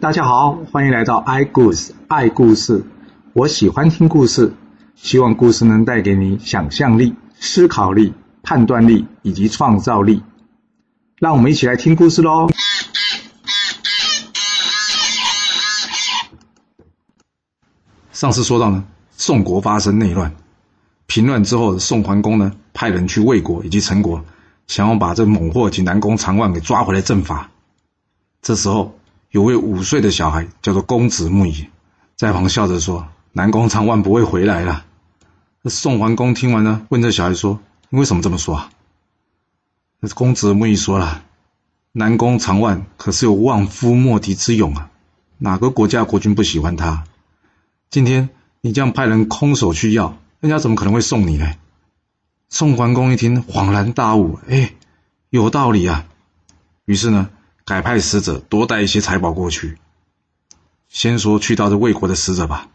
大家好，欢迎来到 i 故事爱故事。我喜欢听故事，希望故事能带给你想象力、思考力、判断力以及创造力。让我们一起来听故事喽。上次说到呢，宋国发生内乱，平乱之后的宋桓公呢，派人去魏国以及陈国，想要把这猛货及南宫长万给抓回来正法。这时候，有位五岁的小孩叫做公子木乙，在旁笑着说：“南宫长万不会回来了。”宋桓公听完呢，问这小孩说：“你为什么这么说啊？”那公子木乙说了：“南宫长万可是有望夫莫敌之勇啊，哪个国家国君不喜欢他？今天你这样派人空手去要，人家怎么可能会送你呢？”宋桓公一听，恍然大悟：“哎，有道理啊！”于是呢。改派使者多带一些财宝过去。先说去到这魏国的使者吧。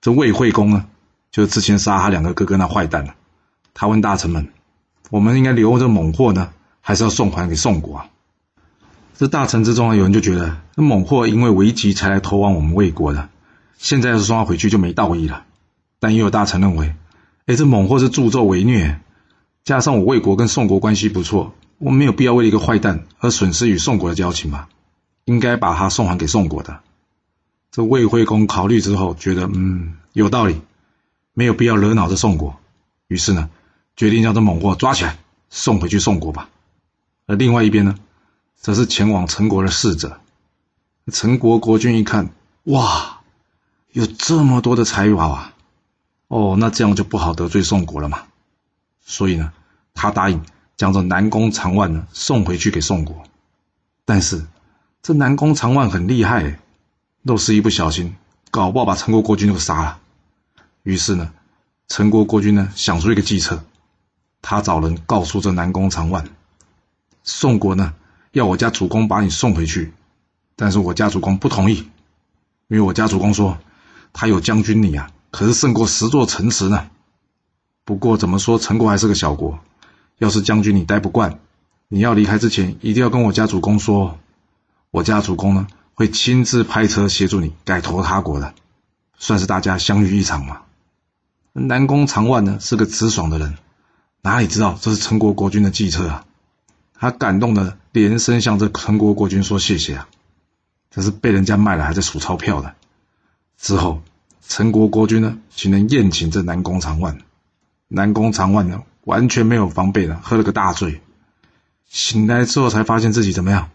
这魏惠公呢，就是之前杀他两个哥哥那坏蛋了。他问大臣们：“我们应该留这猛货呢，还是要送还给宋国啊？”这大臣之中啊，有人就觉得，那猛货因为危急才来投往我们魏国的，现在要是送他回去就没道义了。但也有大臣认为：“哎，这猛货是助纣为虐，加上我魏国跟宋国关系不错。”我没有必要为了一个坏蛋而损失与宋国的交情吧？应该把他送还给宋国的。这魏惠公考虑之后，觉得嗯有道理，没有必要惹恼这宋国，于是呢，决定将这猛货抓起来送回去宋国吧。而另外一边呢，则是前往陈国的使者。陈国国君一看，哇，有这么多的财宝啊！哦，那这样就不好得罪宋国了嘛。所以呢，他答应。将这南宫长万呢送回去给宋国，但是这南宫长万很厉害，若是一不小心，搞不好把陈国国君都杀了。于是呢，陈国国君呢想出一个计策，他找人告诉这南宫长万，宋国呢要我家主公把你送回去，但是我家主公不同意，因为我家主公说他有将军你啊，可是胜过十座城池呢。不过怎么说，陈国还是个小国。要是将军你待不惯，你要离开之前，一定要跟我家主公说，我家主公呢会亲自派车协助你改投他国的，算是大家相遇一场嘛。南宫长万呢是个直爽的人，哪里知道这是陈国国君的计策啊？他感动的连声向这陈国国君说谢谢啊，这是被人家卖了还在数钞票的。之后，陈国国君呢请人宴请这南宫长万，南宫长万呢。完全没有防备的喝了个大醉，醒来之后才发现自己怎么样，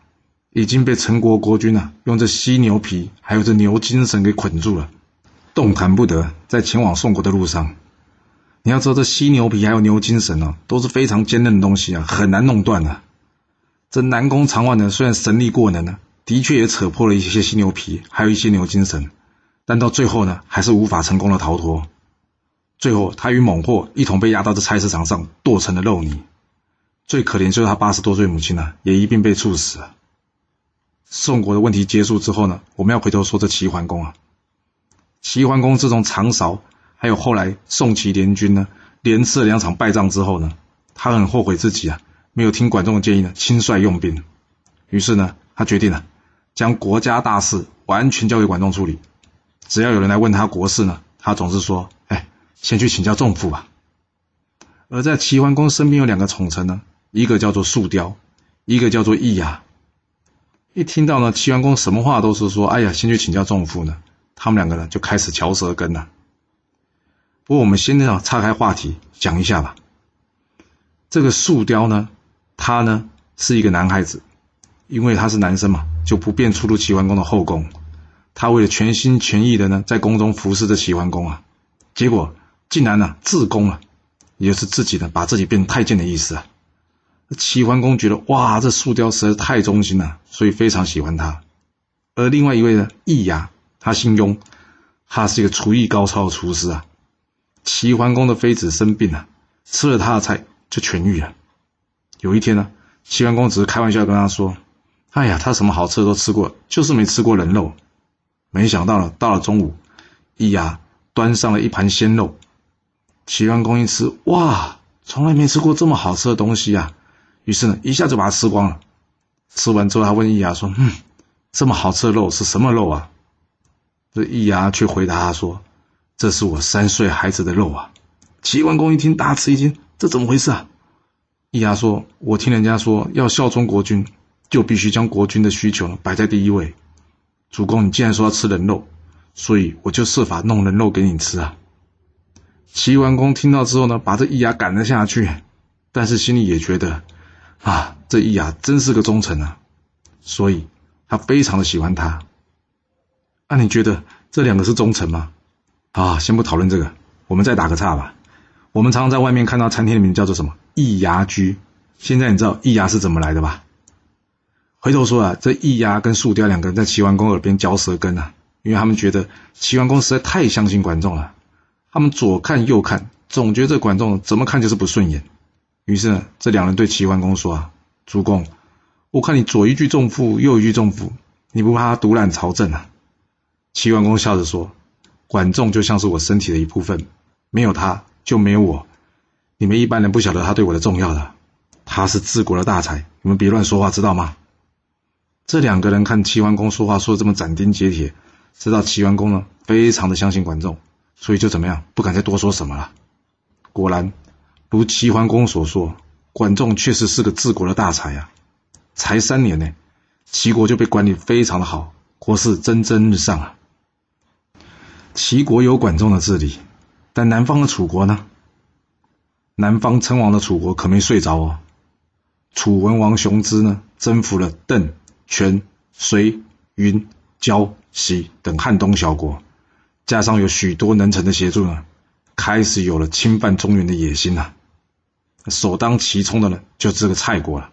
已经被陈国国君啊用这犀牛皮还有这牛精绳给捆住了，动弹不得。在前往宋国的路上，你要知道这犀牛皮还有牛精绳哦，都是非常坚韧的东西啊，很难弄断的。这南宫长万呢，虽然神力过能呢，的确也扯破了一些犀牛皮，还有一些牛精绳，但到最后呢，还是无法成功的逃脱。最后，他与猛货一同被押到这菜市场上剁成了肉泥。最可怜就是他八十多岁母亲呢、也一并被处死了。宋国的问题结束之后呢，我们要回头说这齐桓公啊。齐桓公自从长勺还有后来宋齐联军呢，连吃了两场败仗之后呢，他很后悔自己啊没有听管仲的建议呢，亲率用兵。于是呢，他决定了将国家大事完全交给管仲处理。只要有人来问他国事呢，他总是说：“。”先去请教仲父吧。而在齐桓公身边有两个宠臣呢，一个叫做树雕，一个叫做易牙。一听到呢，齐桓公什么话都是说：“哎呀，先去请教仲父呢。”他们两个呢就开始嚼舌根了。不过我们先呢岔开话题讲一下吧。这个树雕呢，他呢是一个男孩子，因为他是男生嘛，就不便出入齐桓公的后宫。他为了全心全意的呢，在宫中服侍着齐桓公啊，结果。竟然呢、啊、自宫了，也就是自己呢把自己变成太监的意思啊。齐桓公觉得哇，这树雕实在太忠心了，所以非常喜欢他。而另外一位呢，易牙，他姓雍，他是一个厨艺高超的厨师啊。齐桓公的妃子生病了，吃了他的菜就痊愈了。有一天呢，齐桓公只是开玩笑跟他说：“哎呀，他什么好吃的都吃过，就是没吃过人肉。”没想到呢，到了中午，易牙端上了一盘鲜肉。齐桓公一吃，哇，从来没吃过这么好吃的东西啊！于是呢，一下就把它吃光了。吃完之后，他问易牙说：“嗯，这么好吃的肉是什么肉啊？”这易牙却回答他说：“这是我三岁孩子的肉啊！”齐桓公一听，大吃一惊：“这怎么回事啊？”易牙说：“我听人家说，要效忠国君，就必须将国君的需求摆在第一位。主公，你既然说要吃人肉，所以我就设法弄人肉给你吃啊。”齐桓公听到之后呢，把这易牙赶了下去，但是心里也觉得，啊，这易牙真是个忠臣啊，所以他非常的喜欢他。那、你觉得这两个是忠臣吗？啊，先不讨论这个，我们再打个岔吧。我们常常在外面看到餐厅的名字叫做什么“易牙居”，现在你知道易牙是怎么来的吧？回头说啊，这易牙跟树雕两个人在齐桓公耳边嚼舌根啊，因为他们觉得齐桓公实在太相信管仲了。他们左看右看，总觉得管仲怎么看就是不顺眼。于是呢，这两人对齐桓公说：“啊，主公，我看你左一句重负，右一句重负，你不怕他独揽朝政啊？”齐桓公笑着说：“管仲就像是我身体的一部分，没有他就没有我。你们一般人不晓得他对我的重要的，他是治国的大才，你们别乱说话，知道吗？”这两个人看齐桓公说话说的这么斩钉截铁，知道齐桓公呢非常的相信管仲。所以就怎么样，不敢再多说什么了。果然，如齐桓公所说，管仲确实是个治国的大才啊！才三年呢，齐国就被管理非常的好，国势蒸蒸日上啊。齐国有管仲的治理，但南方的楚国呢？南方称王的楚国可没睡着哦。楚文王熊之呢，征服了邓、泉、随、云、交、西等汉东小国。加上有许多能臣的协助呢，开始有了侵犯中原的野心呐、首当其冲的呢，就是这个蔡国了。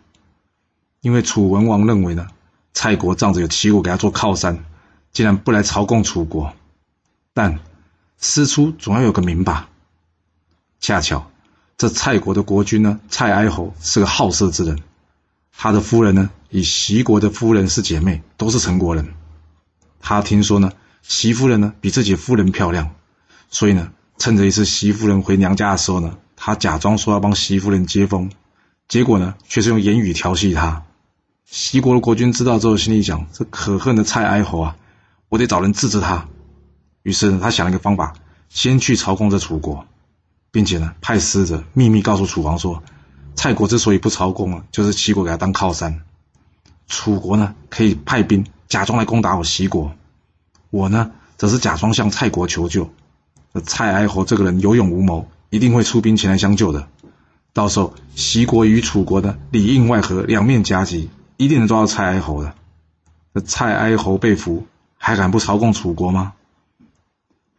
因为楚文王认为呢，蔡国仗着有齐国给他做靠山，竟然不来朝贡楚国。但师出总要有个名吧。恰巧这蔡国的国君呢，蔡哀侯是个好色之人，他的夫人呢，与齐国的夫人是姐妹，都是陈国人。他听说呢。齐夫人呢，比自己夫人漂亮，所以呢，趁着一次齐夫人回娘家的时候呢，他假装说要帮齐夫人接风，结果呢，却是用言语调戏她。齐国的国君知道之后，心里想：这可恨的蔡哀侯啊，我得找人治治他。于是呢，他想了一个方法，先去朝贡这楚国，并且呢，派使者秘密告诉楚王说，蔡国之所以不朝贡啊，就是齐国给他当靠山，楚国呢，可以派兵假装来攻打我齐国。我呢，则是假装向蔡国求救。蔡哀侯这个人有勇无谋，一定会出兵前来相救的。到时候，齐国与楚国的里应外合，两面夹击，一定能抓到蔡哀侯的。这蔡哀侯被俘，还敢不朝贡楚国吗？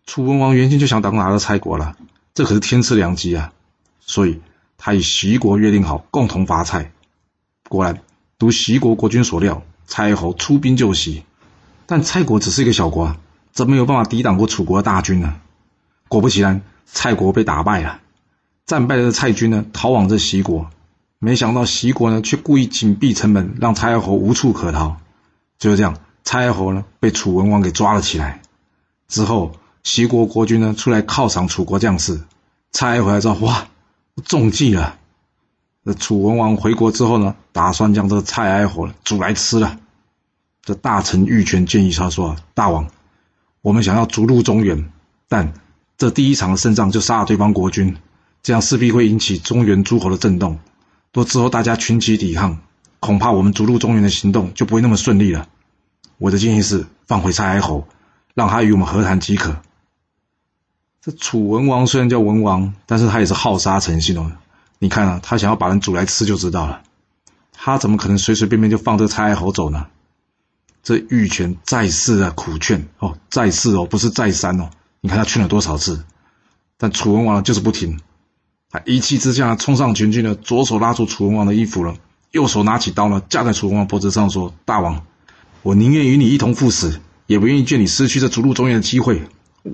楚文王原先就想打拿到蔡国了，这可是天赐良机啊！所以，他与齐国约定好，共同伐蔡。果然，如齐国国君所料，蔡哀侯出兵救齐。但蔡国只是一个小国啊，怎么有办法抵挡过楚国的大军呢？果不其然，蔡国被打败了。战败的蔡军呢，逃往这齐国，没想到齐国呢，却故意紧闭城门，让蔡哀侯无处可逃。就是这样，蔡哀侯呢，被楚文王给抓了起来。之后，齐国国君呢，出来犒赏楚国将士，蔡哀侯才知道，哇，中计了。这楚文王回国之后呢，打算将这个蔡哀侯煮来吃了。这大臣玉泉建议他说：“大王，我们想要逐鹿中原，但这第一场的胜仗就杀了对方国君，这样势必会引起中原诸侯的震动。若之后大家群起抵抗，恐怕我们逐鹿中原的行动就不会那么顺利了。我的建议是放回蔡哀侯，让他与我们和谈即可。”这楚文王虽然叫文王，但是他也是好杀成性哦。你看啊，他想要把人煮来吃就知道了。他怎么可能随随便便就放这个蔡侯走呢？这玉泉再四的苦劝哦，再四哦，不是再三哦。你看他劝了多少次，但楚文王就是不听。他一气之下冲上前去呢，左手拉住楚文王的衣服了，右手拿起刀呢，架在楚文王脖子上说：“大王，我宁愿与你一同赴死，也不愿意见你失去这逐鹿中原的机会。”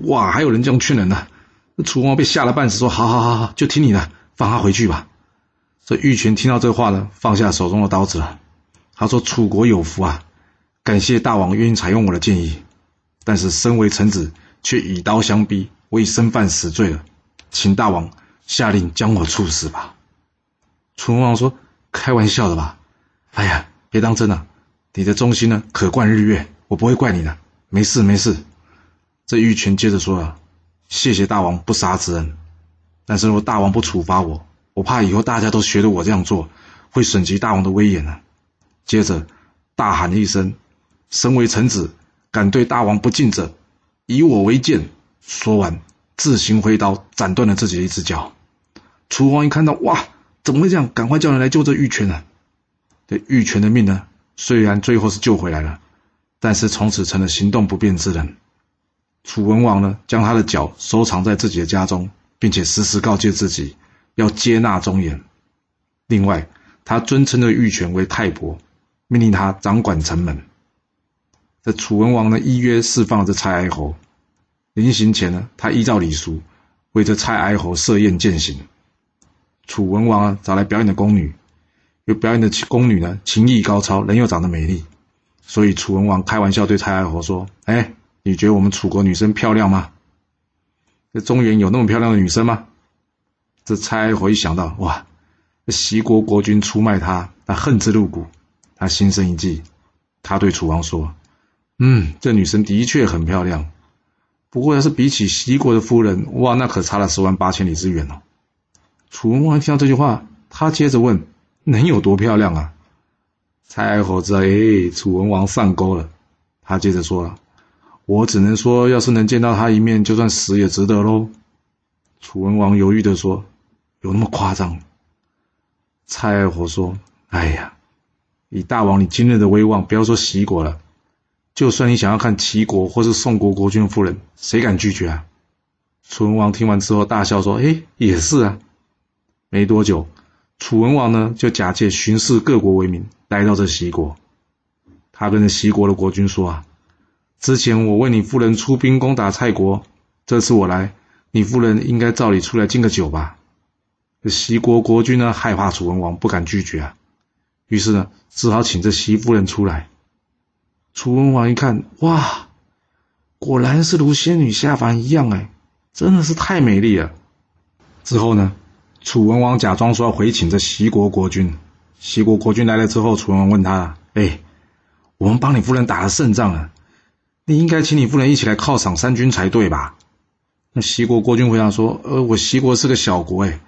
哇，还有人这样劝人呢？楚文王被吓了半死，说：“好好好好，就听你的，放他回去吧。”这玉泉听到这话呢，放下手中的刀子了。他说：“楚国有福啊。”感谢大王愿意采用我的建议，但是身为臣子却以刀相逼，我已身犯死罪了，请大王下令将我处死吧。楚文王说：“开玩笑的吧？哎呀，别当真了，你的忠心呢，可冠日月，我不会怪你的，没事没事。”这玉泉接着说啊：“谢谢大王不杀之恩，但是如果大王不处罚我，我怕以后大家都学着我这样做，会损及大王的威严呢。”接着大喊一声：“身为臣子，敢对大王不敬者，以我为鉴。”说完，自行挥刀斩断了自己的一只脚。楚王一看到，哇，怎么会这样？赶快叫人来救这玉泉啊！这玉泉的命呢，虽然最后是救回来了，但是从此成了行动不便之人。楚文王呢，将他的脚收藏在自己的家中，并且时时告诫自己要接纳忠言。另外，他尊称这玉泉为太伯，命令他掌管城门。这楚文王呢，依约释放了这蔡哀侯。临行前呢，他依照礼俗为这蔡哀侯设宴饯行。楚文王啊，找来表演的宫女，有表演的宫女呢，琴艺高超，人又长得美丽，所以楚文王开玩笑对蔡哀侯说：“哎。”你觉得我们楚国女生漂亮吗？这中原有那么漂亮的女生吗？这蔡哀侯一想到，哇，这齐国国君出卖他，他恨之入骨，他心生一计，他对楚王说：“嗯，这女生的确很漂亮，不过要是比起齐国的夫人，哇，那可差了十万八千里之远哦。”楚文王听到这句话，他接着问：“能有多漂亮啊？”蔡侯子，哎，楚文王上钩了，他接着说了。我只能说，要是能见到他一面，就算死也值得喽。楚文王犹豫地说：“有那么夸张？”蔡爱火说：“哎呀，以大王你今日的威望，不要说齐国了，就算你想要看齐国或是宋国国君夫人，谁敢拒绝啊？”楚文王听完之后大笑说：“哎，也是啊。”没多久，楚文王呢就假借巡视各国为名，来到这齐国。他跟着齐国的国君说：“啊。”之前我为你夫人出兵攻打蔡国，这次我来，你夫人应该照理出来敬个酒吧？这齐国国君呢，害怕楚文王不敢拒绝啊，于是呢，只好请这齐夫人出来。楚文王一看，哇，果然是如仙女下凡一样哎，真的是太美丽了。之后呢，楚文王假装说要回请这齐国国君。齐国国君来了之后，楚文王问他：“哎，我们帮你夫人打了胜仗了。”你应该请你夫人一起来犒赏三军才对吧？那齐国国君回答说：“呃，我齐国是个小国，哎，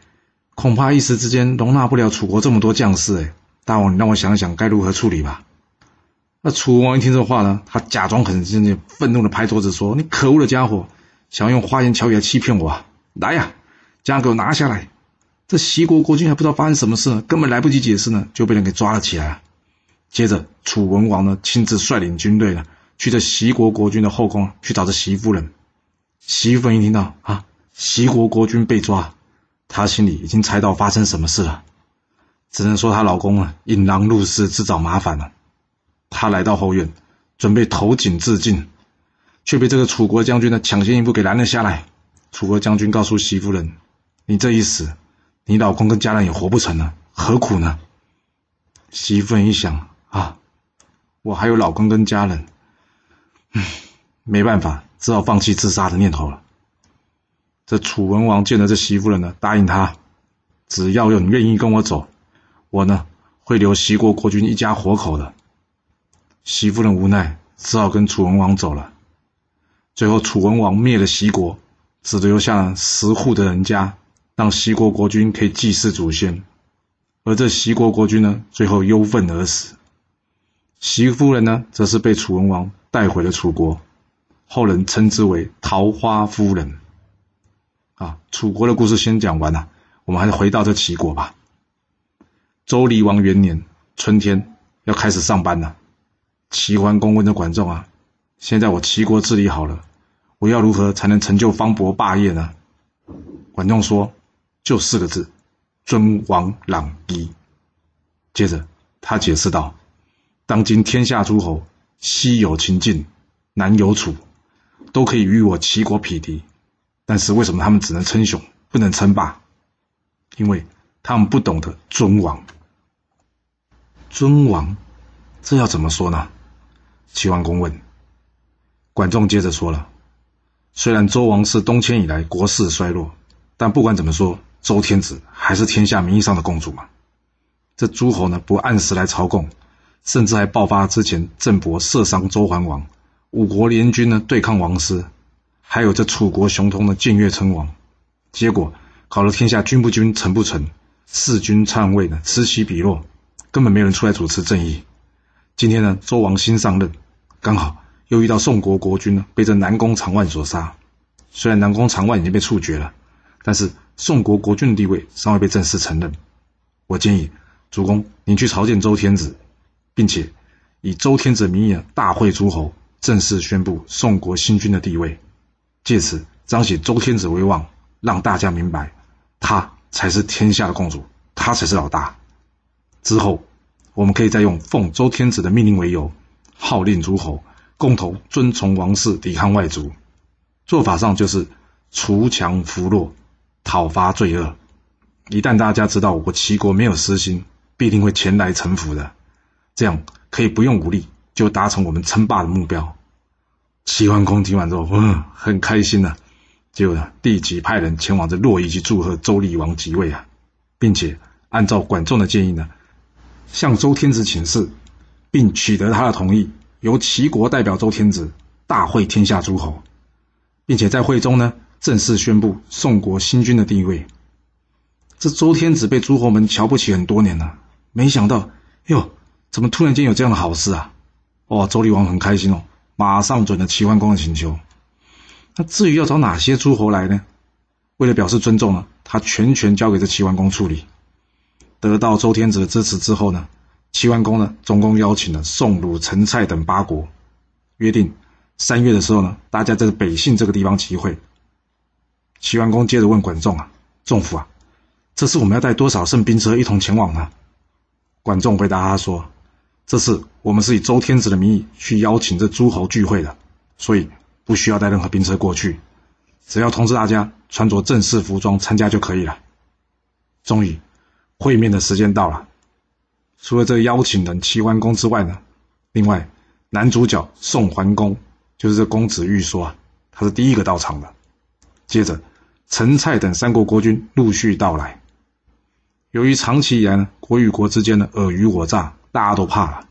恐怕一时之间容纳不了楚国这么多将士，哎，大王，你让我想想该如何处理吧。”那楚文王一听这话呢，他假装很生气，愤怒的拍桌子说：“你可恶的家伙，想要用花言巧语来欺骗我啊！来呀，将给我拿下来！”这齐国国君还不知道发生什么事呢，根本来不及解释呢，就被人给抓了起来。接着，楚文王呢亲自率领军队呢。去这齐国国君的后宫去找这齐夫人，齐夫人一听到啊，齐国国君被抓，她心里已经猜到发生什么事了，只能说她老公啊引狼入室自找麻烦了。他来到后院，准备投井自尽，却被这个楚国将军呢抢先一步给拦了下来。楚国将军告诉齐夫人：“你这一死，你老公跟家人也活不成了，何苦呢？”齐夫人一想啊，我还有老公跟家人。嗯，没办法，只好放弃自杀的念头了。这楚文王见了这齐夫人呢，答应他，只要有你愿意跟我走，我呢会留齐国国君一家活口的。齐夫人无奈，只好跟楚文王走了。最后，楚文王灭了齐国，只留下十户的人家，让齐国国君可以祭祀祖先。而这齐国国君呢，最后忧愤而死。齐夫人呢，则是被楚文王带回了楚国，后人称之为桃花夫人。啊，楚国的故事先讲完了，我们还是回到这齐国吧。周厉王元年春天，要开始上班了。齐桓公问着管仲啊：“现在我齐国治理好了，我要如何才能成就方伯霸业呢？”管仲说：“就四个字，尊王攘夷。”接着他解释道。当今天下诸侯，西有秦晋，南有楚，都可以与我齐国匹敌，但是为什么他们只能称雄，不能称霸？因为他们不懂得尊王。尊王，这要怎么说呢？齐桓公问。管仲接着说了：虽然周王室东迁以来国势衰落，但不管怎么说，周天子还是天下名义上的共主嘛。这诸侯呢，不按时来朝贡。甚至还爆发之前郑伯射伤周桓王，五国联军呢对抗王师，还有这楚国熊通的建乐称王，结果搞得天下君不君，臣不臣，弑君篡位呢此起彼落，根本没有人出来主持正义。今天呢，周王新上任，刚好又遇到宋国国君呢被这南宫长万所杀。虽然南宫长万已经被处决了，但是宋国国君的地位尚未被正式承认。我建议主公您去朝见周天子，并且以周天子名义呢大会诸侯，正式宣布宋国新君的地位，借此彰显周天子威望，让大家明白他才是天下的共主，他才是老大。之后我们可以再用奉周天子的命令为由，号令诸侯共同遵从王室，抵抗外族。做法上就是除强扶弱，讨伐罪恶。一旦大家知道我齐国没有私心，必定会前来臣服的。这样可以不用武力就达成我们称霸的目标。齐桓公听完之后，嗯，很开心呐、啊，就立即派人前往这洛邑去祝贺周厉王即位啊，并且按照管仲的建议呢，向周天子请示，并取得他的同意，由齐国代表周天子大会天下诸侯。并且在会中呢，正式宣布宋国新君的地位。这周天子被诸侯们瞧不起很多年了，没想到，哟，怎么突然间有这样的好事啊？哦，周厉王很开心哦，马上准了齐桓公的请求。那至于要找哪些诸侯来呢？为了表示尊重呢，他全权交给这齐桓公处理。得到周天子的支持之后呢，齐桓公呢，总共邀请了宋、鲁、陈、蔡等八国，约定。三月的时候呢，大家在北信这个地方集会。齐桓公接着问管仲啊：“仲父啊，这次我们要带多少乘兵车一同前往呢？”管仲回答他说：“这次我们是以周天子的名义去邀请这诸侯聚会的，所以不需要带任何兵车过去，只要通知大家穿着正式服装参加就可以了。”终于，会面的时间到了。除了这个邀请人齐桓公之外呢，另外男主角宋桓公。就是这公子玉说啊，他是第一个到场的。接着，陈、蔡等三国国君陆续到来。由于长期以来呢，国与国之间的尔虞我诈，大家都怕了，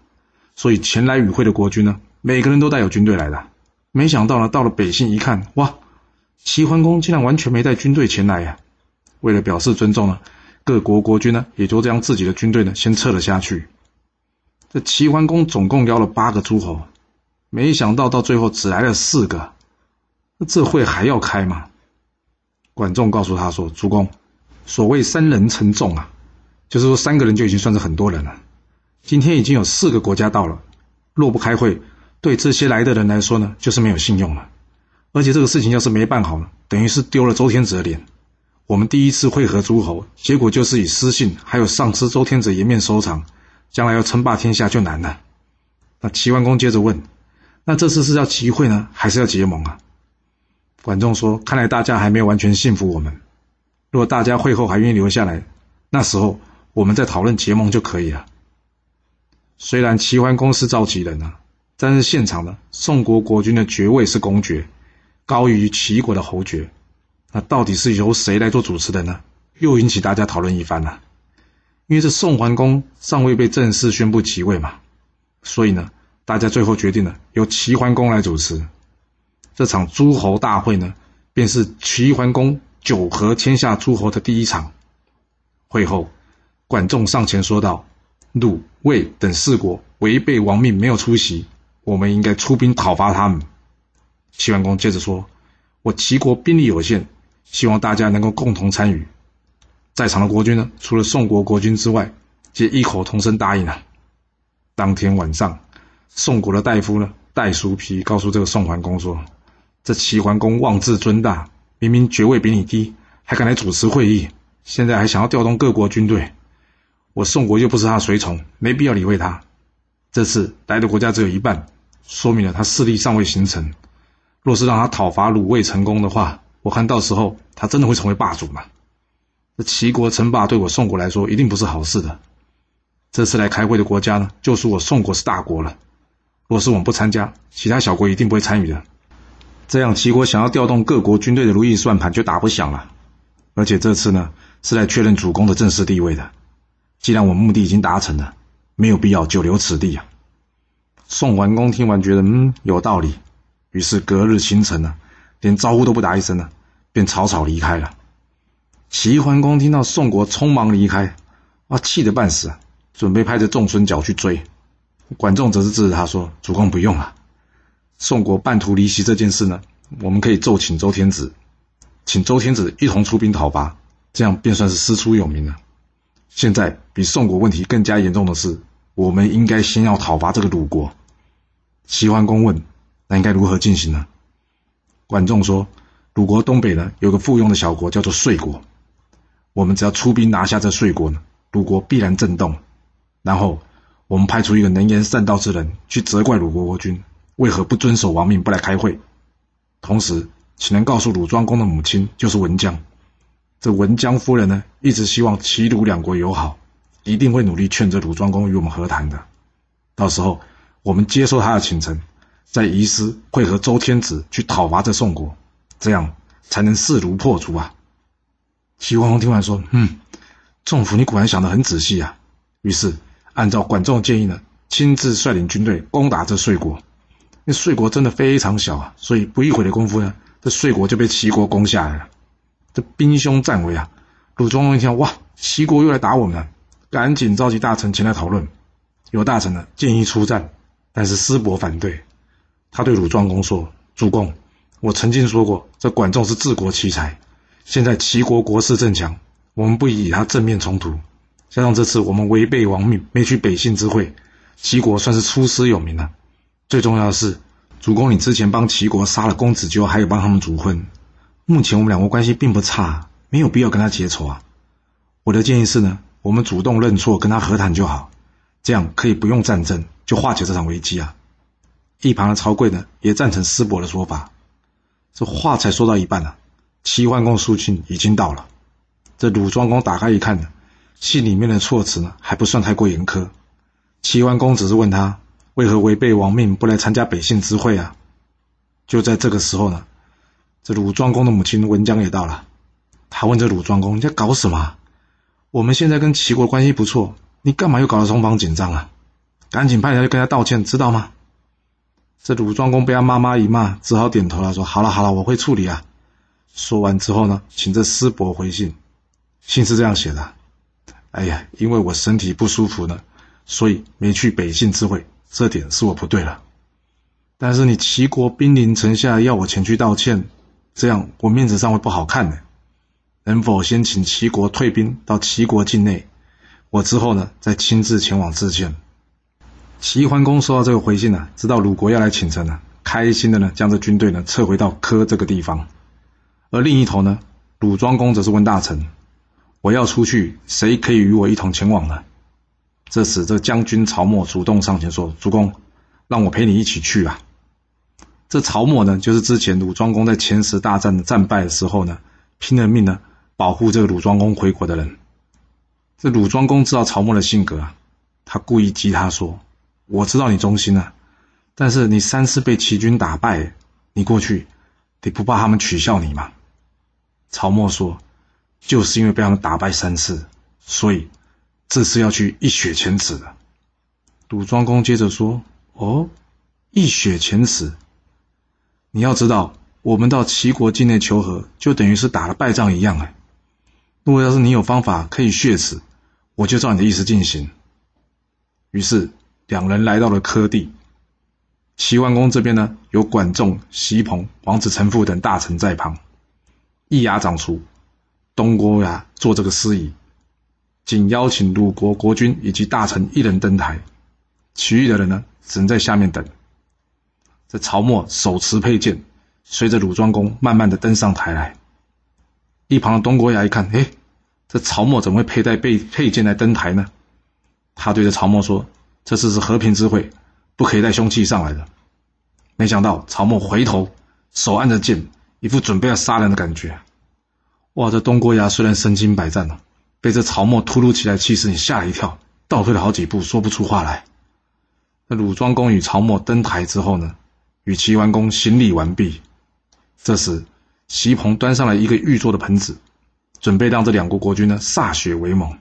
所以前来与会的国君呢，每个人都带有军队来的。没想到呢，到了北信一看，哇，齐桓公竟然完全没带军队前来呀！为了表示尊重呢，各国国君呢，也就将自己的军队呢，先撤了下去。这齐桓公总共邀了八个诸侯。没想到到最后只来了四个，那这会还要开吗？管仲告诉他说：“主公，所谓三人称众啊，就是说三个人就已经算是很多人了。今天已经有四个国家到了，若不开会，对这些来的人来说呢，就是没有信用了。而且这个事情要是没办好，等于是丢了周天子的脸。我们第一次会合诸侯，结果就是以失信还有丧失周天子颜面收场，将来要称霸天下就难了。”那齐桓公接着问。那这次是要集会呢，还是要结盟啊？管仲说：“看来大家还没有完全信服我们。如果大家会后还愿意留下来，那时候我们再讨论结盟就可以了。”虽然齐桓公是召集人啊，但是现场呢，宋国国君的爵位是公爵，高于齐国的侯爵。那到底是由谁来做主持的呢？又引起大家讨论一番了。因为这宋桓公尚未被正式宣布即位嘛，所以呢。大家最后决定了由齐桓公来主持这场诸侯大会呢，便是齐桓公九合天下诸侯的第一场。会后，管仲上前说道：“鲁、卫等四国违背王命没有出席，我们应该出兵讨伐他们。”齐桓公接着说：“我齐国兵力有限，希望大家能够共同参与。”在场的国君呢，除了宋国国君之外，皆异口同声答应了。当天晚上。宋国的大夫呢，戴叔皮告诉这个宋桓公说：“这齐桓公妄自尊大，明明爵位比你低，还敢来主持会议，现在还想要调动各国军队。我宋国又不是他随从，没必要理会他。这次来的国家只有一半，说明了他势力尚未形成。若是让他讨伐鲁卫成功的话，我看到时候他真的会成为霸主嘛？这齐国称霸对我宋国来说一定不是好事的。这次来开会的国家呢，就属我宋国是大国了。”若是我们不参加，其他小国一定不会参与的。这样齐国想要调动各国军队的如意算盘就打不响了。而且这次呢，是来确认主公的正式地位的。既然我目的已经达成了，没有必要久留此地啊。宋桓公听完，觉得嗯有道理，于是隔日清晨呢，连招呼都不打一声呢，便草草离开了。齐桓公听到宋国匆忙离开，啊，气得半死，准备拍着仲孙脚去追。管仲则是制止他说：“主公不用了，宋国半途离席这件事呢，我们可以奏请周天子，请周天子一同出兵讨伐，这样便算是师出有名了。现在比宋国问题更加严重的是，我们应该先要讨伐这个鲁国。”齐桓公问：“那应该如何进行呢？”管仲说：“鲁国东北呢，有个附庸的小国叫做遂国。”我们只要出兵拿下这遂国呢，鲁国必然震动。然后我们派出一个能言善道之人去责怪鲁国国君为何不遵守王命不来开会。同时，请人告诉鲁庄公的母亲就是文姜，这文姜夫人呢，一直希望齐鲁两国友好，一定会努力劝着鲁庄公与我们和谈的。到时候我们接受他的请臣，在夷师会合周天子去讨伐这宋国，这样才能势如破竹啊。齐桓公听完说：“嗯，仲父，你果然想得很仔细啊。”于是按照管仲的建议呢，亲自率领军队攻打这遂国。那税国真的非常小啊，所以不一会的功夫呢，这税国就被齐国攻下来了。这兵凶战危啊！鲁庄公一听，哇，齐国又来打我们了，赶紧召集大臣前来讨论。有大臣呢建议出战，但是师伯反对。他对鲁庄公说：“主公，我曾经说过，这管仲是治国奇才。”现在齐国国势正强，我们不宜与他正面冲突。加上这次我们违背王命，没去北信之会，齐国算是出师有名了。最重要的是，主公你之前帮齐国杀了公子纠，还有帮他们主婚。目前我们两国关系并不差，没有必要跟他结仇啊。我的建议是呢，我们主动认错，跟他和谈就好，这样可以不用战争，就化解这场危机啊。一旁的曹贵呢，也赞成师伯的说法。这话才说到一半呢、齐桓公书信已经到了，这鲁庄公打开一看呢，信里面的措辞呢还不算太过严苛。齐桓公只是问他为何违背王命不来参加北信之会啊？就在这个时候呢，这鲁庄公的母亲文姜也到了，他问这鲁庄公：“你在搞什么？我们现在跟齐国关系不错，你干嘛又搞得双方紧张啊？赶紧派人去跟他道歉，知道吗？”这鲁庄公被他妈妈一骂，只好点头了，说：“好了好了，我会处理啊。”说完之后呢，请这师伯回信。信是这样写的：“哎呀，因为我身体不舒服呢，所以没去北信之会，这点是我不对了。但是你齐国兵临城下，要我前去道歉，这样我面子上会不好看呢。能否先请齐国退兵到齐国境内，我之后呢再亲自前往致歉？”齐桓公收到这个回信呢，知道鲁国要来请臣了，开心的呢将这军队呢撤回到柯这个地方。而另一头呢，鲁庄公则是问大臣：“我要出去，谁可以与我一同前往呢？”这时，这将军曹沫主动上前说：“主公，让我陪你一起去吧。”这曹沫呢，就是之前鲁庄公在前十大战的战败的时候呢，拼了命呢保护这个鲁庄公回国的人。这鲁庄公知道曹沫的性格啊，他故意激他说：“我知道你忠心啊，但是你三次被齐军打败，你过去，你不怕他们取笑你吗？”曹沫说：“就是因为被他们打败三次，所以这次要去一雪前耻的。”鲁庄公接着说：“哦，一雪前耻。你要知道，我们到齐国境内求和，就等于是打了败仗一样。哎，如果要是你有方法可以雪耻，我就照你的意思进行。”于是两人来到了柯地。齐桓公这边呢，有管仲、隰朋、王子成父等大臣在旁。易牙长厨，东郭牙做这个司仪，仅邀请鲁国国君以及大臣一人登台，其余的人呢，只能在下面等。这曹沫手持佩剑，随着鲁庄公慢慢的登上台来。一旁的东郭牙一看，哎，这曹沫怎么会佩戴佩佩剑来登台呢？他对着曹沫说：“这次是和平之会，不可以带凶器上来的。”没想到曹沫回头，手按着剑。一副准备要杀人的感觉，哇！这东郭牙虽然身经百战了，被这曹沫突如其来气势，你吓了一跳，倒退了好几步，说不出话来。那鲁庄公与曹沫登台之后呢，与齐桓公行礼完毕。这时，席鹏端上来一个玉做的盆子，准备让这两国国君呢歃血为盟。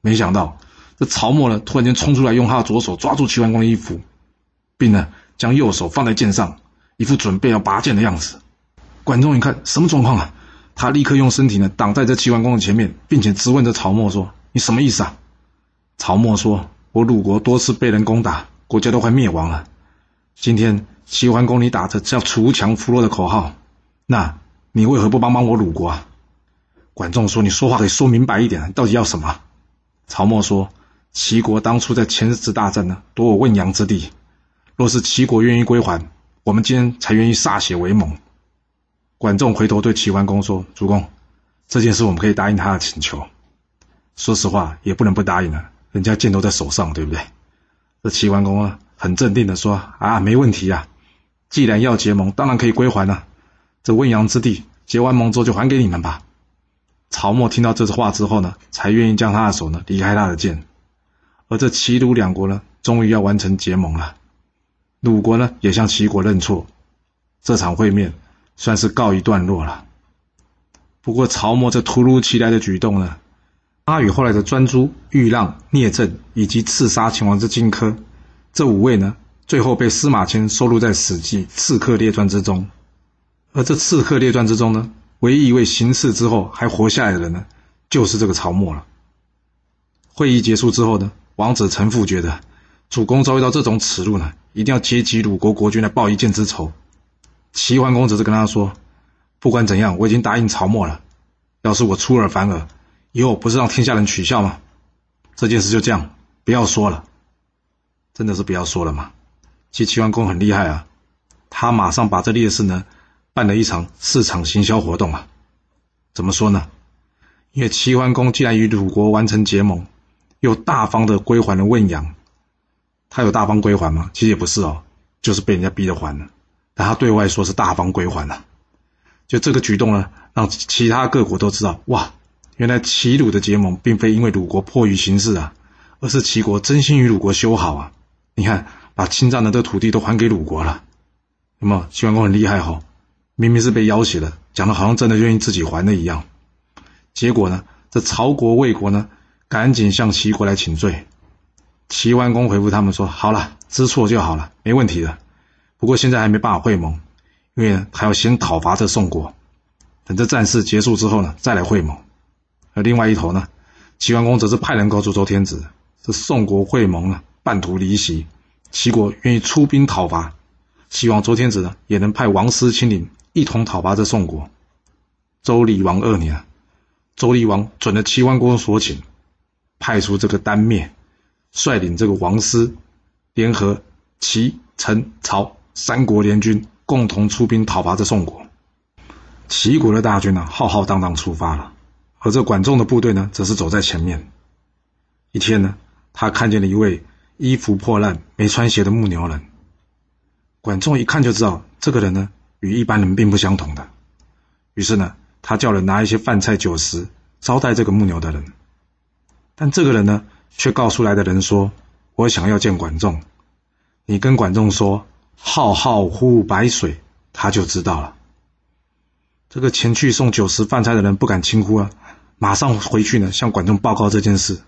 没想到，这曹沫呢，突然间冲出来，用他的左手抓住齐桓公的衣服，并呢将右手放在剑上，一副准备要拔剑的样子。管仲一看，什么状况啊？他立刻用身体呢挡在这齐桓公的前面，并且质问着曹沫说：“你什么意思啊？”曹沫说：“我鲁国多次被人攻打，国家都快灭亡了。今天齐桓公你打着叫锄强扶弱的口号，那你为何不帮帮我鲁国啊？”管仲说：“你说话可以说明白一点，到底要什么？”曹沫说。齐国当初在前次大战呢，夺我汶阳之地。若是齐国愿意归还，我们今天才愿意歃血为盟。管仲回头对齐桓公说：“主公，这件事我们可以答应他的请求。说实话，也不能不答应了，人家剑都在手上，对不对？”这齐桓公啊，很镇定的说：“啊，没问题啊，既然要结盟，当然可以归还了。这汶阳之地结完盟之后就还给你们吧。”曹沫听到这话之后呢，才愿意将他的手呢离开他的剑。而这齐鲁两国呢，终于要完成结盟了。鲁国呢，也向齐国认错，这场会面算是告一段落了。不过，曹沫这突如其来的举动呢，阿宇后来的专诸、豫让、聂政以及刺杀秦王之荆轲这五位呢，最后被司马迁收录在《史记·刺客列传》之中。而这《刺客列传》之中呢，唯一一位行刺之后还活下来的人呢，就是这个曹沫了。会议结束之后呢，王子臣父觉得，主公遭遇到这种耻辱呢，一定要接济鲁国国君来报一箭之仇。齐桓公则是跟他说：“不管怎样，我已经答应曹沫了。要是我出尔反尔，以后不是让天下人取笑吗？这件事就这样，不要说了。真的是不要说了吗？其实齐桓公很厉害啊，他马上把这烈士呢办了一场市场行销活动啊。怎么说呢？因为齐桓公既然与鲁国完成结盟。又大方的归还了汶阳，他有大方归还吗？其实也不是哦，就是被人家逼着还的。但他对外说是大方归还了，就这个举动呢，让其他各国都知道，哇，原来齐鲁的结盟并非因为鲁国迫于形势啊，而是齐国真心与鲁国修好啊。你看，把侵占的这土地都还给鲁国了，那么齐桓公很厉害哈、哦，明明是被要挟的，讲的好像真的愿意自己还的一样。结果呢，这曹国、魏国呢？赶紧向齐国来请罪。齐桓公回复他们说：“好了，知错就好了，没问题的。不过现在还没办法会盟，因为呢，还要先讨伐这宋国。等这战事结束之后呢，再来会盟。而另外一头呢，齐桓公则是派人告诉周天子，这宋国会盟呢，半途离席，齐国愿意出兵讨伐，希望周天子呢也能派王师亲临，一同讨伐这宋国。周厉王二年，周厉王准了齐桓公所请。”派出这个单灭，率领这个王师，联合齐、陈、曹三国联军，共同出兵讨伐这宋国。齐国的大军呢、浩浩荡荡出发了，而这管仲的部队呢，则是走在前面。一天呢，他看见了一位衣服破烂、没穿鞋的牧牛人。管仲一看就知道，这个人呢，与一般人并不相同的。于是呢，他叫人拿一些饭菜酒食招待这个牧牛的人。但这个人呢，却告诉来的人说：“我想要见管仲，你跟管仲说‘浩浩乎白水’，他就知道了。”这个前去送酒食饭菜的人不敢轻忽啊，马上回去呢，向管仲报告这件事。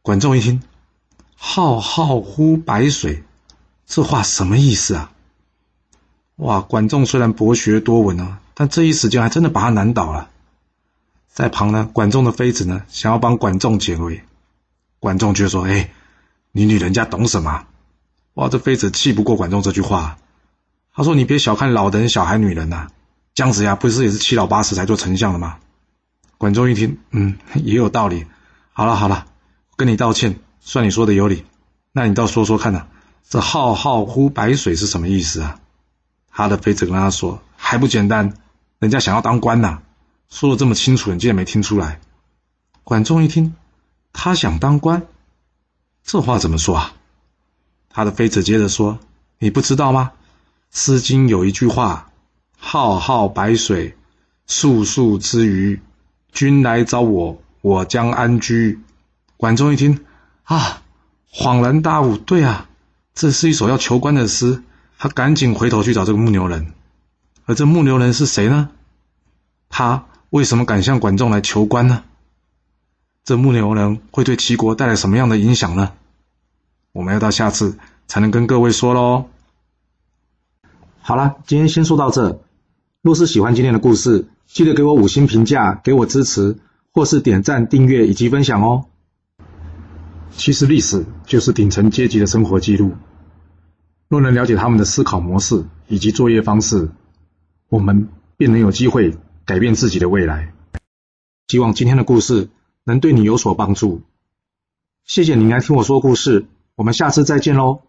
管仲一听，“浩浩乎白水”，这话什么意思啊？哇！管仲虽然博学多闻啊，但这一时间还真的把他难倒了。在旁呢，管仲的妃子呢，想要帮管仲解围，管仲却说：“哎，你女人家懂什么？”哇，这妃子气不过管仲这句话，他说：“你别小看老人、小孩、女人呐，姜子牙不是也是七老八十才做丞相的吗？”管仲一听，嗯，也有道理。好了好了，跟你道歉，算你说的有理。那你倒说说看呐，这浩浩乎白水是什么意思啊？他的妃子跟他说：“还不简单，人家想要当官呐。”说的这么清楚，你竟然没听出来？管仲一听，他想当官，这话怎么说啊？他的妃子接着说：“你不知道吗？《诗经》有一句话：‘浩浩白水，素素之渔。君来找我，我将安居。’”管仲一听，啊，恍然大悟，对啊，这是一首要求官的诗。他赶紧回头去找这个牧牛人，而这牧牛人是谁呢？他。为什么敢向管仲来求官呢？这木牛人会对齐国带来什么样的影响呢？我们要到下次才能跟各位说喽。好了，今天先说到这。若是喜欢今天的故事，记得给我五星评价，给我支持，或是点赞、订阅以及分享哦。其实历史就是顶层阶级的生活记录。若能了解他们的思考模式以及作业方式，我们便能有机会改变自己的未来。希望今天的故事能对你有所帮助。谢谢您来听我说故事，我们下次再见喽。